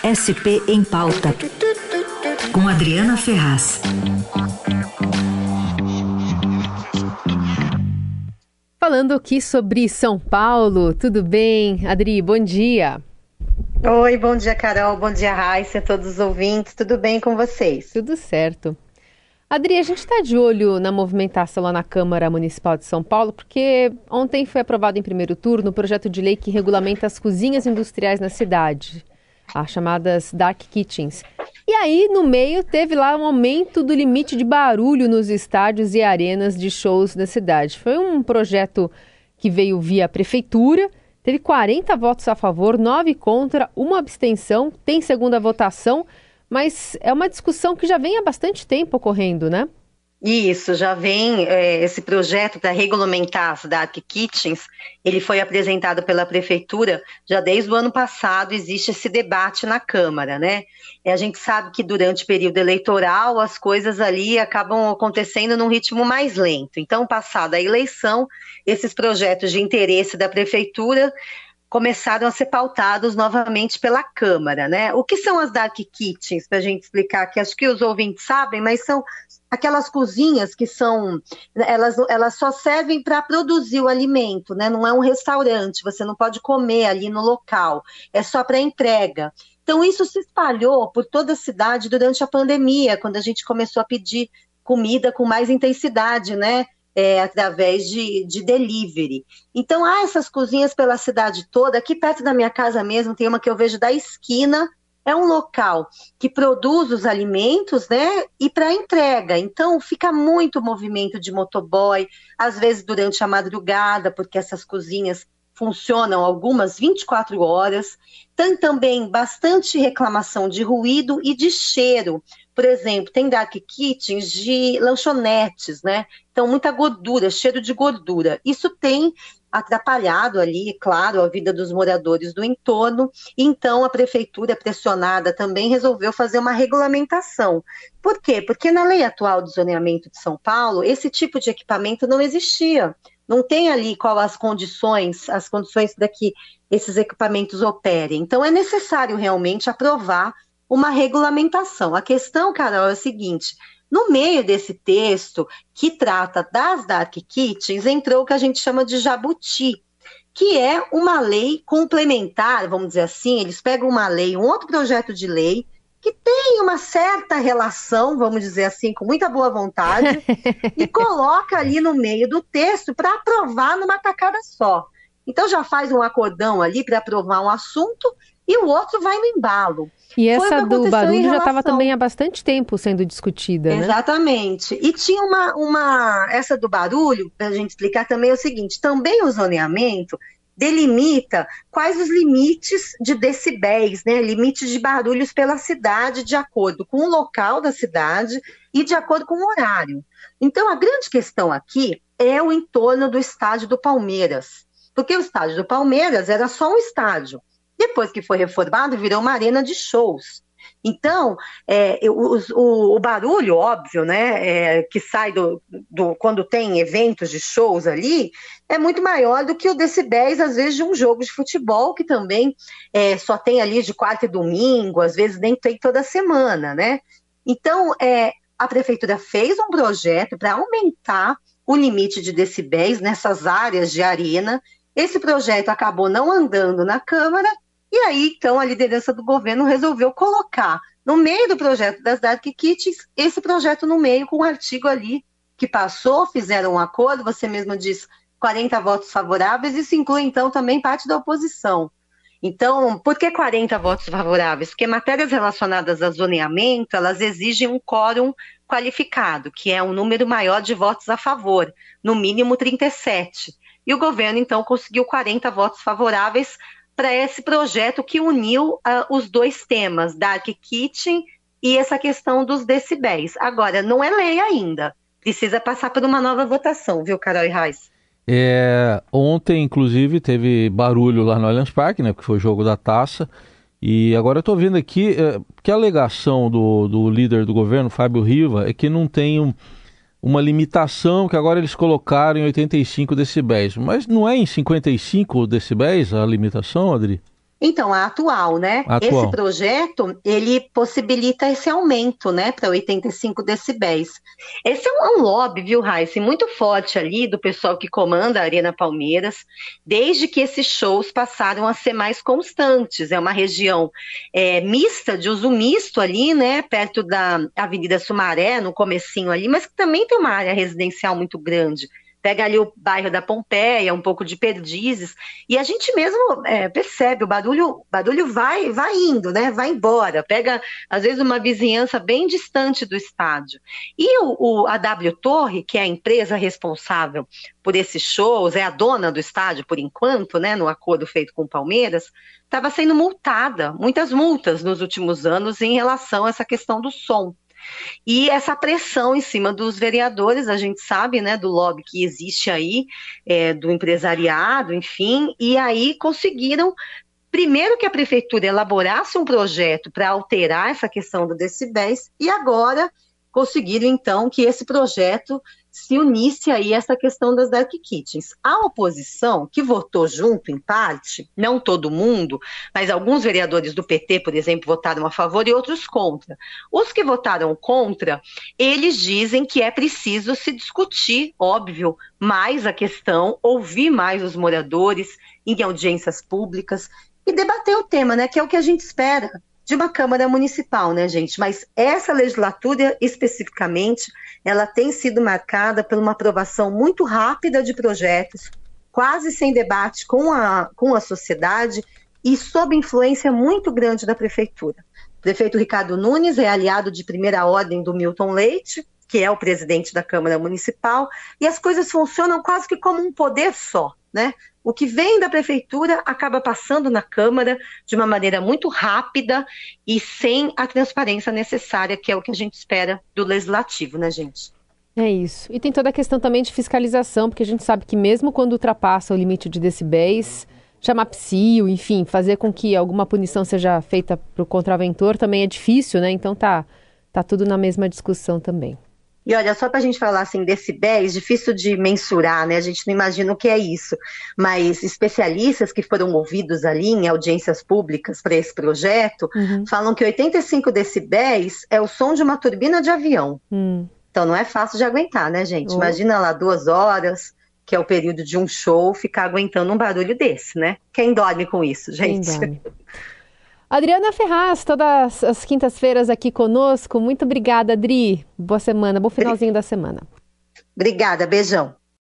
SP em Pauta, com Adriana Ferraz. Falando aqui sobre São Paulo, tudo bem? Adri, bom dia. Oi, bom dia, Carol, bom dia, Raíssa, todos os ouvintes, tudo bem com vocês? Tudo certo. Adri, a gente está de olho na movimentação lá na Câmara Municipal de São Paulo, porque ontem foi aprovado em primeiro turno o projeto de lei que regulamenta as cozinhas industriais na cidade as chamadas dark kitchens. E aí, no meio, teve lá um aumento do limite de barulho nos estádios e arenas de shows da cidade. Foi um projeto que veio via prefeitura, teve 40 votos a favor, 9 contra, uma abstenção, tem segunda votação, mas é uma discussão que já vem há bastante tempo ocorrendo, né? Isso, já vem é, esse projeto para regulamentar as dark kitchens, ele foi apresentado pela prefeitura já desde o ano passado, existe esse debate na Câmara, né? E a gente sabe que durante o período eleitoral as coisas ali acabam acontecendo num ritmo mais lento. Então, passada a eleição, esses projetos de interesse da prefeitura começaram a ser pautados novamente pela Câmara, né? O que são as dark kitchens, para a gente explicar, que acho que os ouvintes sabem, mas são aquelas cozinhas que são, elas, elas só servem para produzir o alimento, né? Não é um restaurante, você não pode comer ali no local, é só para entrega. Então isso se espalhou por toda a cidade durante a pandemia, quando a gente começou a pedir comida com mais intensidade, né? É, através de, de delivery. Então, há essas cozinhas pela cidade toda. Aqui perto da minha casa mesmo tem uma que eu vejo da esquina. É um local que produz os alimentos, né? E para entrega. Então, fica muito movimento de motoboy, às vezes durante a madrugada, porque essas cozinhas funcionam algumas 24 horas. Tem também bastante reclamação de ruído e de cheiro. Por exemplo, tem dark kitchens de lanchonetes, né? Então, muita gordura, cheiro de gordura. Isso tem atrapalhado ali, claro, a vida dos moradores do entorno. Então, a prefeitura, pressionada, também resolveu fazer uma regulamentação. Por quê? Porque na lei atual do zoneamento de São Paulo, esse tipo de equipamento não existia não tem ali qual as condições, as condições que esses equipamentos operem. Então, é necessário realmente aprovar uma regulamentação. A questão, Carol, é a seguinte: no meio desse texto que trata das dark kitchens, entrou o que a gente chama de jabuti, que é uma lei complementar, vamos dizer assim, eles pegam uma lei, um outro projeto de lei, que tem uma certa relação, vamos dizer assim, com muita boa vontade, e coloca ali no meio do texto para aprovar numa tacada só. Então já faz um acordão ali para aprovar um assunto e o outro vai no embalo. E essa do barulho relação... já estava também há bastante tempo sendo discutida, né? Exatamente. E tinha uma, uma essa do barulho, para a gente explicar também é o seguinte, também o zoneamento, delimita quais os limites de decibéis, né, limites de barulhos pela cidade, de acordo com o local da cidade e de acordo com o horário. Então, a grande questão aqui é o entorno do estádio do Palmeiras, porque o estádio do Palmeiras era só um estádio. Depois que foi reformado, virou uma arena de shows. Então, é, o, o, o, barulho, óbvio, né, é, que sai do, do, quando tem eventos de shows ali, é muito maior do que o decibéis, às vezes, de um jogo de futebol, que também é, só tem ali de quarta e domingo, às vezes nem tem toda semana, né? Então, é, a prefeitura fez um projeto para aumentar o limite de decibéis nessas áreas de arena. Esse projeto acabou não andando na Câmara e aí, então, a liderança do governo resolveu colocar no meio do projeto das Dark Kits esse projeto no meio, com um artigo ali que passou, fizeram um acordo, você mesmo diz 40 votos favoráveis, isso inclui, então, também parte da oposição. Então, por que 40 votos favoráveis? Porque matérias relacionadas a zoneamento, elas exigem um quórum qualificado, que é um número maior de votos a favor, no mínimo 37. E o governo, então, conseguiu 40 votos favoráveis para esse projeto que uniu uh, os dois temas, Dark Kitchen e essa questão dos decibéis. Agora, não é lei ainda. Precisa passar por uma nova votação, viu, Carol e Reis? É, ontem, inclusive, teve barulho lá no Allianz Parque, né? Porque foi o jogo da taça. E agora eu estou vendo aqui é, que a alegação do, do líder do governo, Fábio Riva, é que não tem um, uma limitação que agora eles colocaram em 85 decibéis. Mas não é em 55 decibéis a limitação, Adri? Então, a atual, né? Atual. Esse projeto, ele possibilita esse aumento, né, para 85 decibéis. Esse é um, lobby, viu, Raíssa, muito forte ali do pessoal que comanda a Arena Palmeiras, desde que esses shows passaram a ser mais constantes. É uma região é, mista, de uso misto ali, né, perto da Avenida Sumaré, no comecinho ali, mas que também tem uma área residencial muito grande pega ali o bairro da Pompeia, um pouco de Perdizes, e a gente mesmo é, percebe, o barulho, barulho vai, vai indo, né? Vai embora, pega, às vezes, uma vizinhança bem distante do estádio. E o, o, a W Torre, que é a empresa responsável por esses shows, é a dona do estádio por enquanto, né? No acordo feito com o Palmeiras, estava sendo multada, muitas multas nos últimos anos em relação a essa questão do som. E essa pressão em cima dos vereadores, a gente sabe, né, do lobby que existe aí, é, do empresariado, enfim, e aí conseguiram primeiro que a prefeitura elaborasse um projeto para alterar essa questão do decibéis e agora conseguiram então que esse projeto se unisse aí essa questão das dark kitchens. A oposição, que votou junto em parte, não todo mundo, mas alguns vereadores do PT, por exemplo, votaram a favor e outros contra. Os que votaram contra, eles dizem que é preciso se discutir, óbvio, mais a questão, ouvir mais os moradores em audiências públicas e debater o tema, né, que é o que a gente espera de uma Câmara Municipal, né, gente? Mas essa legislatura, especificamente, ela tem sido marcada por uma aprovação muito rápida de projetos, quase sem debate com a, com a sociedade e sob influência muito grande da Prefeitura. O prefeito Ricardo Nunes é aliado de primeira ordem do Milton Leite, que é o presidente da Câmara Municipal, e as coisas funcionam quase que como um poder só. Né? O que vem da prefeitura acaba passando na Câmara de uma maneira muito rápida e sem a transparência necessária, que é o que a gente espera do legislativo, né, gente? É isso. E tem toda a questão também de fiscalização, porque a gente sabe que mesmo quando ultrapassa o limite de decibéis, chamar psio, enfim, fazer com que alguma punição seja feita para o contraventor também é difícil, né? Então tá, tá tudo na mesma discussão também. E olha, só para a gente falar assim, decibéis, difícil de mensurar, né? A gente não imagina o que é isso. Mas especialistas que foram ouvidos ali em audiências públicas para esse projeto uhum. falam que 85 decibéis é o som de uma turbina de avião. Uhum. Então não é fácil de aguentar, né, gente? Uhum. Imagina lá duas horas, que é o período de um show, ficar aguentando um barulho desse, né? Quem dorme com isso, gente? Quem dorme. Adriana Ferraz, todas as quintas-feiras aqui conosco. Muito obrigada, Adri. Boa semana, bom finalzinho da semana. Obrigada, beijão.